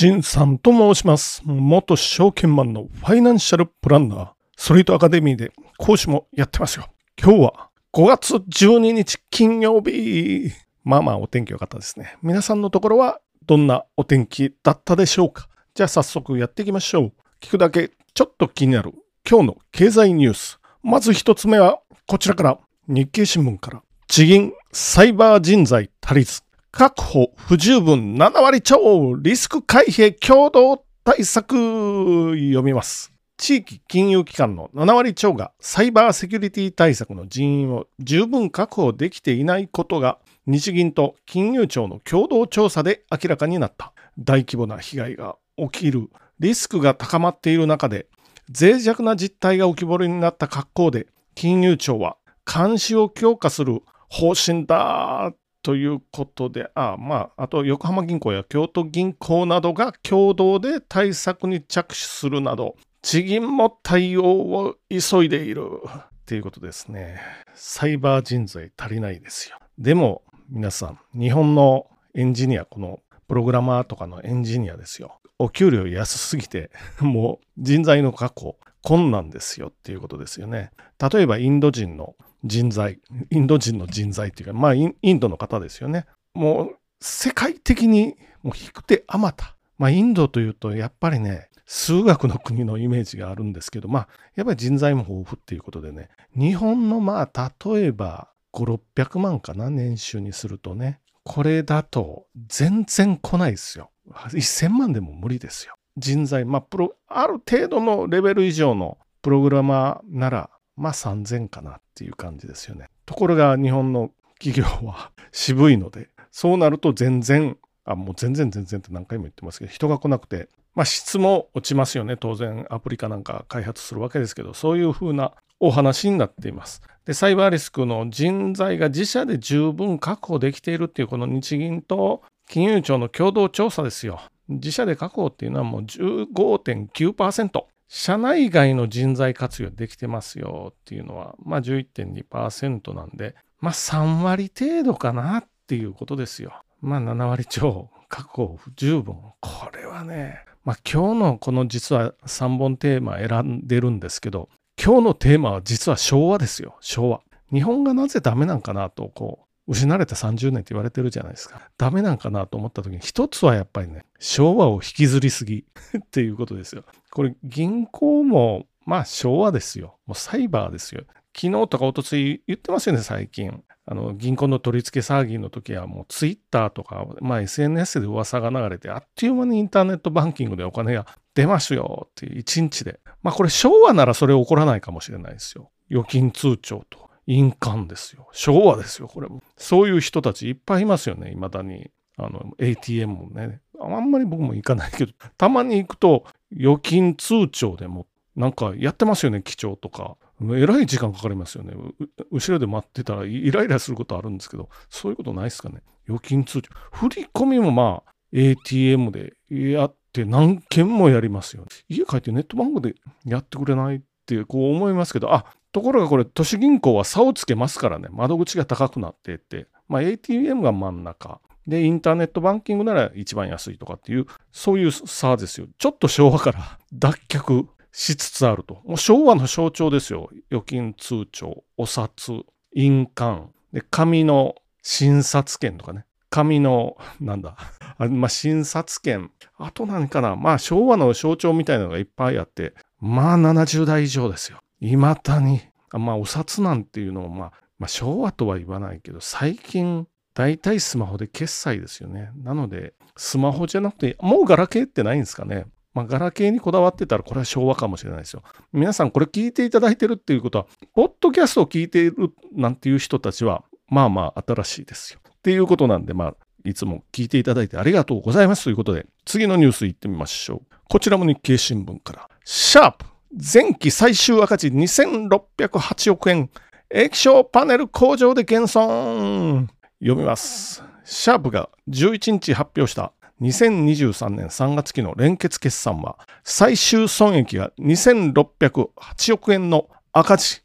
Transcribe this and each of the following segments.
新さんと申します。元証券マンのファイナンシャルプランナー、ストリートアカデミーで講師もやってますよ。今日は5月12日金曜日。まあまあお天気良かったですね。皆さんのところはどんなお天気だったでしょうか？じゃあ早速やっていきましょう。聞くだけちょっと気になる今日の経済ニュース。まず一つ目はこちらから日経新聞から地銀サイバー人材足りず確保不十分7割超リスク回避共同対策読みます。地域金融機関の7割超がサイバーセキュリティ対策の人員を十分確保できていないことが日銀と金融庁の共同調査で明らかになった。大規模な被害が起きるリスクが高まっている中で脆弱な実態が浮き彫りになった格好で金融庁は監視を強化する方針だということで、あまあ、あと横浜銀行や京都銀行などが共同で対策に着手するなど、地銀も対応を急いでいるっていうことですね。サイバー人材足りないですよ。でも皆さん、日本のエンジニア、このプログラマーとかのエンジニアですよ。お給料安すぎて、もう人材の確保困難ですよっていうことですよね。例えばインド人の人材、インド人の人材っていうか、まあインドの方ですよね。もう世界的にもう引く手あまた。まあインドというとやっぱりね、数学の国のイメージがあるんですけど、まあやっぱり人材も豊富っていうことでね、日本のまあ例えば5、600万かな、年収にするとね、これだと全然来ないですよ。1000万でも無理ですよ。人材、まあプロ、ある程度のレベル以上のプログラマーなら、まあ3000かなっていう感じですよね。ところが日本の企業は 渋いので、そうなると全然、あ、もう全然全然って何回も言ってますけど、人が来なくて、まあ質も落ちますよね。当然アプリかなんか開発するわけですけど、そういうふうなお話になっています。で、サイバーリスクの人材が自社で十分確保できているっていうこの日銀と金融庁の共同調査ですよ。自社で確保っていうのはもう15.9%。社内外の人材活用できてますよっていうのは、まあ11.2%なんで、まあ3割程度かなっていうことですよ。まあ7割超確保不十分。これはね、まあ今日のこの実は3本テーマ選んでるんですけど、今日のテーマは実は昭和ですよ。昭和。日本がなぜダメなんかなと、こう、失われた30年って言われてるじゃないですか。ダメなんかなと思った時に、一つはやっぱりね、昭和を引きずりすぎ っていうことですよ。これ、銀行も、まあ昭和ですよ。もうサイバーですよ。昨日とか一昨日言ってますよね、最近。あの、銀行の取り付け騒ぎの時はもうツイッターとか、まあ SNS で噂が流れて、あっという間にインターネットバンキングでお金が出ますよっていう一日で。まあこれ昭和ならそれ起こらないかもしれないですよ。預金通帳と印鑑ですよ。昭和ですよ、これも。そういう人たちいっぱいいますよね、未だに。あの、ATM もね。あんまり僕も行かないけど、たまに行くと預金通帳でもなんかやってますよね、記帳とか。えらい時間かかりますよね。後ろで待ってたらイライラすることあるんですけど、そういうことないですかね。預金通帳。振り込みもまあ、ATM でやって何件もやりますよ、ね。家帰ってネットバンクでやってくれないってこう思いますけど、あ、ところがこれ、都市銀行は差をつけますからね、窓口が高くなっていって、まあ、ATM が真ん中。で、インターネットバンキングなら一番安いとかっていう、そういう差ですよ。ちょっと昭和から 脱却しつつあると。もう昭和の象徴ですよ。預金通帳、お札、印鑑、で、紙の診察券とかね。紙の、なんだ、あまあ、診察券。あと何かな。まあ、昭和の象徴みたいなのがいっぱいあって、まあ、70代以上ですよ。未だに。まあ、お札なんていうのも、まあ、まあ、昭和とは言わないけど、最近、大体スマホで決済ですよね。なので、スマホじゃなくて、もうガラケーってないんですかね。まあ、ガラケーにこだわってたら、これは昭和かもしれないですよ。皆さん、これ聞いていただいてるっていうことは、ポッドキャストを聞いているなんていう人たちは、まあまあ新しいですよ。っていうことなんで、まあ、いつも聞いていただいてありがとうございますということで、次のニュースいってみましょう。こちらも日経新聞から。シャープ前期最終赤字2608億円。液晶パネル工場で減損。読みます。シャープが11日発表した2023年3月期の連結決算は最終損益が2608億円の赤字。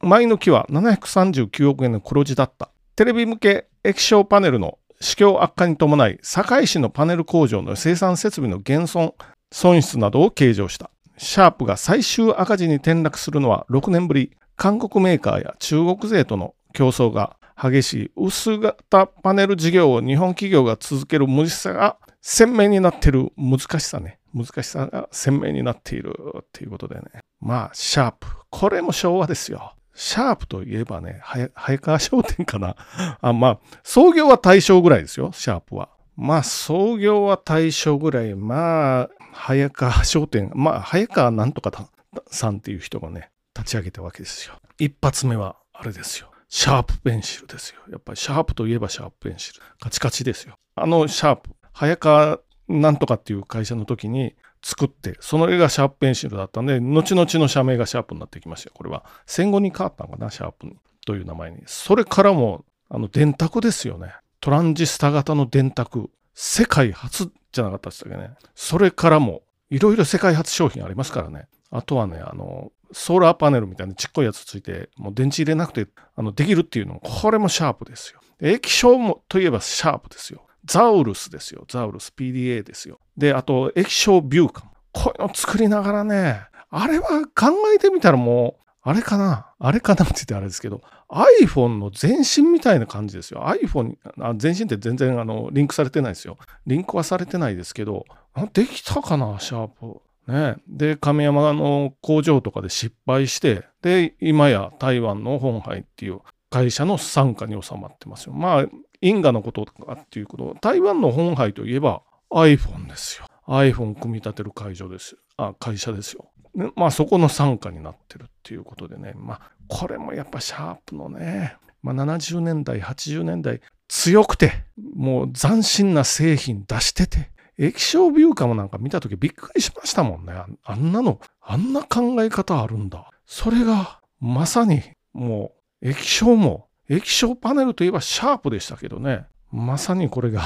前の期は739億円の黒字だった。テレビ向け液晶パネルの市況悪化に伴い、堺市のパネル工場の生産設備の減損、損失などを計上した。シャープが最終赤字に転落するのは6年ぶり。韓国メーカーや中国勢との競争が激しい薄型パネル事業を日本企業が続ける無事さが鮮明になっている難しさね。難しさが鮮明になっているっていうことでね。まあ、シャープ。これも昭和ですよ。シャープといえばね、早川商店かな。あまあ、創業は大正ぐらいですよ、シャープは。まあ、創業は大正ぐらい。まあ、早川商店。まあ、早川なんとかさんっていう人がね、立ち上げたわけですよ。一発目は、あれですよ。シャープペンシルですよ。やっぱりシャープといえばシャープペンシル。カチカチですよ。あのシャープ、早川なんとかっていう会社の時に作って、その絵がシャープペンシルだったんで、後々の社名がシャープになってきましたよ。これは戦後に変わったのかな、シャープという名前に。それからも、あの、電卓ですよね。トランジスタ型の電卓。世界初じゃなかったでしたっけね。それからも、いろいろ世界初商品ありますからね。あとはね、あの、ソーラーパネルみたいなちっこいやつついて、もう電池入れなくてあのできるっていうのも、これもシャープですよ。液晶もといえばシャープですよ。ザウルスですよ。ザウルス PDA ですよ。で、あと液晶ビューカム。こういうの作りながらね、あれは考えてみたらもう、あれかな？あれかなって言ってあれですけど、iPhone の前身みたいな感じですよ。iPhone、あ前身って全然あのリンクされてないですよ。リンクはされてないですけど、できたかな？シャープ。ね、で亀山の工場とかで失敗してで今や台湾の本杯っていう会社の傘下に収まってますよ。まあ因果のことかっていうこと台湾の本杯といえば iPhone ですよ。iPhone 組み立てる会場ですあ会社ですよ。まあそこの傘下になってるっていうことでねまあこれもやっぱシャープのね、まあ、70年代80年代強くてもう斬新な製品出してて液晶ビューカムなんか見た時びっくりしましたもんね。あんなの、あんな考え方あるんだ。それがまさにもう液晶も、液晶パネルといえばシャープでしたけどね。まさにこれが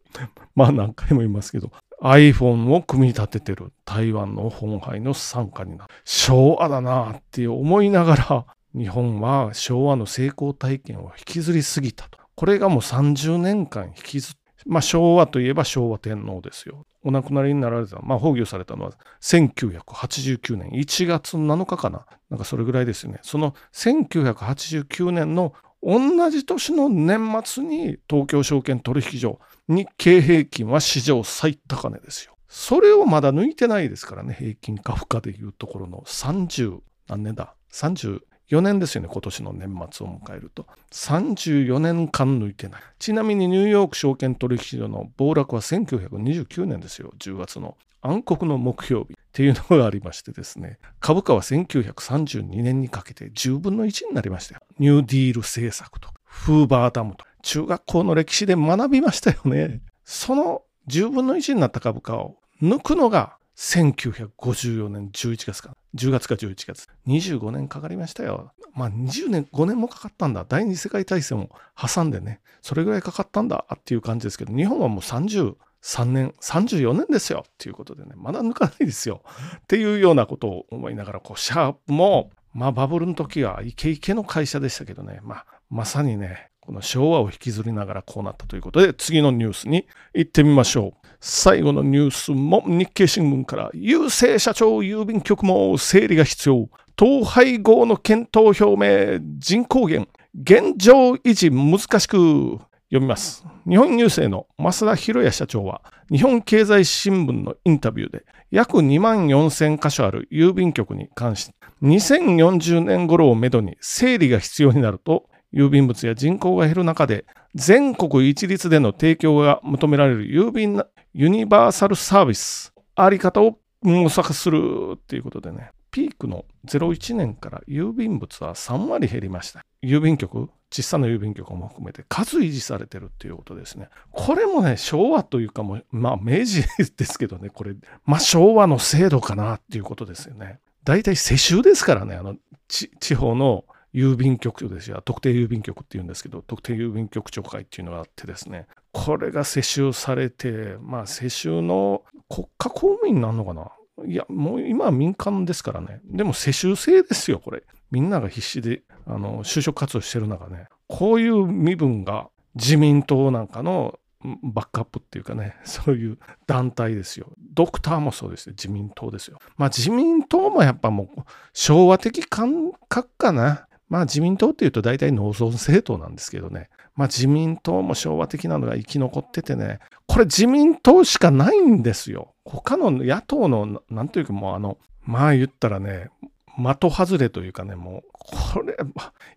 まあ何回も言いますけど、iPhone を組み立ててる台湾の本杯の傘下になる。昭和だなって思いながら、日本は昭和の成功体験を引きずりすぎたと。これがもう30年間引きずっまあ、昭和といえば昭和天皇ですよ。お亡くなりになられた、まあ、崩御されたのは1989年1月7日かな。なんかそれぐらいですよね。その1989年の同じ年の年末に東京証券取引所日経平均は史上最高値ですよ。それをまだ抜いてないですからね、平均株価でいうところの30、何年だ ?30、4年ですよね、今年の年末を迎えると。34年間抜いてない。ちなみにニューヨーク証券取引所の暴落は1929年ですよ、10月の。暗黒の目標日っていうのがありましてですね、株価は1932年にかけて10分の1になりましたよ。ニューディール政策と、フーバーダムと、中学校の歴史で学びましたよね。その10分の1になった株価を抜くのが1954年11月か、10月か11月。25年かかりましたよ。まあ20年、5年もかかったんだ。第二次世界大戦を挟んでね、それぐらいかかったんだっていう感じですけど、日本はもう33年、34年ですよっていうことでね、まだ抜かないですよ。っていうようなことを思いながら、こう、シャープも、まあバブルの時はイケイケの会社でしたけどね、まあまさにね、この昭和を引きずりながらこうなったということで、次のニュースに行ってみましょう。最後のニュースも日経新聞から、郵政社長郵便局も整理が必要。統廃合の検討表明、人口減、現状維持難しく読みます。日本郵政の増田博也社長は、日本経済新聞のインタビューで、約2万4000箇所ある郵便局に関して、2040年頃をめどに整理が必要になると郵便物や人口が減る中で、全国一律での提供が求められる郵便ユニバーサルサービス、あり方を模索するっていうことでね、ピークの01年から郵便物は3割減りました。郵便局、小さな郵便局も含めて数維持されてるっていうことですね。これもね、昭和というかも、まあ明治ですけどね、これ、まあ昭和の制度かなっていうことですよね。大体世襲ですからね、あの、地方の郵便局ですよ。特定郵便局っていうんですけど、特定郵便局長会っていうのがあってですね、これが世襲されて、まあ世襲の国家公務員になるのかな？いや、もう今は民間ですからね。でも世襲制ですよ、これ。みんなが必死で、あの、就職活動してる中ね、こういう身分が自民党なんかのバックアップっていうかね、そういう団体ですよ。ドクターもそうですよ。自民党ですよ。まあ自民党もやっぱもう昭和的感覚かな。まあ自民党っていうと大体農村政党なんですけどね。まあ自民党も昭和的なのが生き残っててね。これ自民党しかないんですよ。他の野党の、なんというかもうあの、まあ言ったらね、的外れというかね、もう、これ、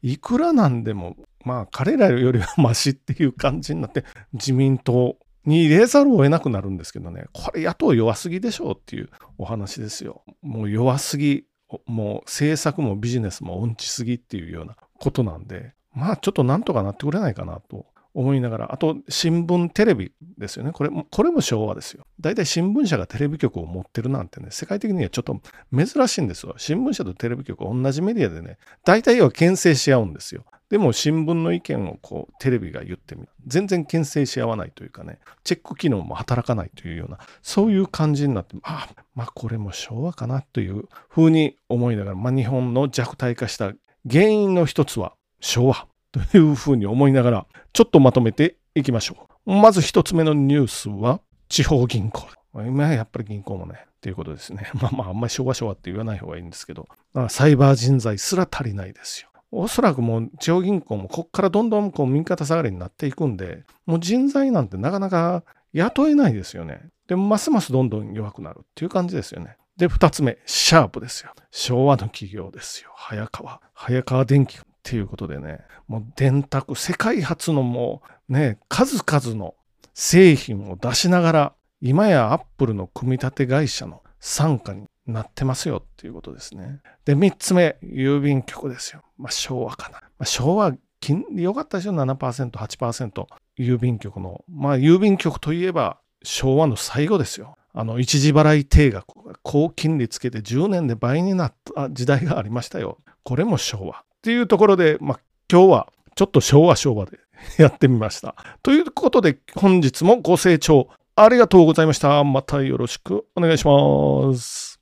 いくらなんでも、まあ彼らよりはマシっていう感じになって、自民党に入れざるを得なくなるんですけどね、これ野党弱すぎでしょうっていうお話ですよ。もう弱すぎ、もう政策もビジネスも音痴すぎっていうようなことなんで、まあちょっとなんとかなってくれないかなと思いながら、あと新聞、テレビですよね。これも、これも昭和ですよ。大体新聞社がテレビ局を持ってるなんてね、世界的にはちょっと珍しいんですよ。新聞社とテレビ局同じメディアでね、大体要は牽制し合うんですよ。でも新聞の意見をこうテレビが言ってみる。全然牽制し合わないというかね、チェック機能も働かないというような、そういう感じになって、ああ、まあこれも昭和かなというふうに思いながら、まあ日本の弱体化した原因の一つは昭和 というふうに思いながら、ちょっとまとめていきましょう。まず一つ目のニュースは、地方銀行。今やっぱり銀行もね、っていうことですね。まあまあ、あんまり昭和昭和って言わない方がいいんですけど、サイバー人材すら足りないですよ。おそらくもう地方銀行もこっからどんどんこう右肩下がりになっていくんで、もう人材なんてなかなか雇えないですよね。でますますどんどん弱くなるっていう感じですよね。で、二つ目、シャープですよ。昭和の企業ですよ。早川。早川電機っていうことでね、もう電卓、世界初のもうね、数々の製品を出しながら、今やアップルの組み立て会社の傘下になってますよっていうことですね。で、3つ目、郵便局ですよ。まあ、昭和かな。まあ、昭和、金利良かったでしょ ?7%、8%。郵便局の。まあ、郵便局といえば、昭和の最後ですよ。あの、一時払い定額、高金利つけて10年で倍になった時代がありましたよ。これも昭和。っていうところで、まあ、今日はちょっと昭和昭和でやってみました。ということで、本日もご清聴ありがとうございました。またよろしくお願いします。